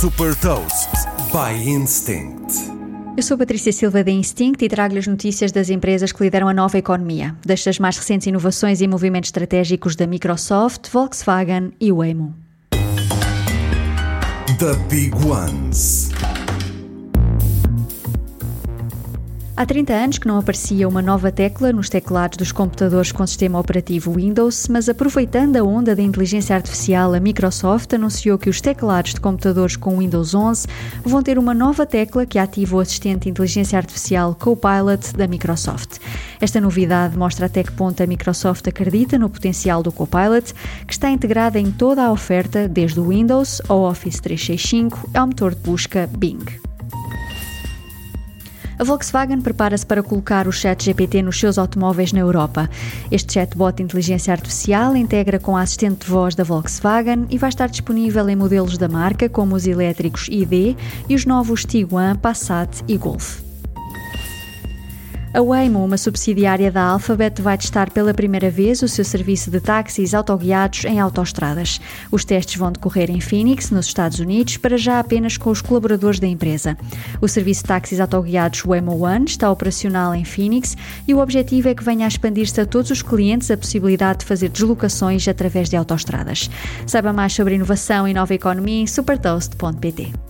Super Toast by Instinct. Eu sou Patrícia Silva da Instinct e trago-lhe as notícias das empresas que lideram a nova economia, destas mais recentes inovações e movimentos estratégicos da Microsoft, Volkswagen e Waymo. The Big Ones. Há 30 anos que não aparecia uma nova tecla nos teclados dos computadores com sistema operativo Windows, mas aproveitando a onda da inteligência artificial, a Microsoft anunciou que os teclados de computadores com Windows 11 vão ter uma nova tecla que ativa o assistente de inteligência artificial Copilot da Microsoft. Esta novidade mostra até que ponto a Microsoft acredita no potencial do Copilot, que está integrada em toda a oferta, desde o Windows ao Office 365 ao motor de busca Bing. A Volkswagen prepara-se para colocar o chat GPT nos seus automóveis na Europa. Este chatbot de inteligência artificial integra com a assistente de voz da Volkswagen e vai estar disponível em modelos da marca, como os elétricos ID e os novos Tiguan, Passat e Golf. A Waymo, uma subsidiária da Alphabet, vai testar pela primeira vez o seu serviço de táxis autoguiados em autoestradas. Os testes vão decorrer em Phoenix, nos Estados Unidos, para já apenas com os colaboradores da empresa. O serviço de táxis autoguiados Waymo One está operacional em Phoenix e o objetivo é que venha a expandir-se a todos os clientes a possibilidade de fazer deslocações através de autoestradas. Saiba mais sobre inovação e nova economia em supertoast.pt.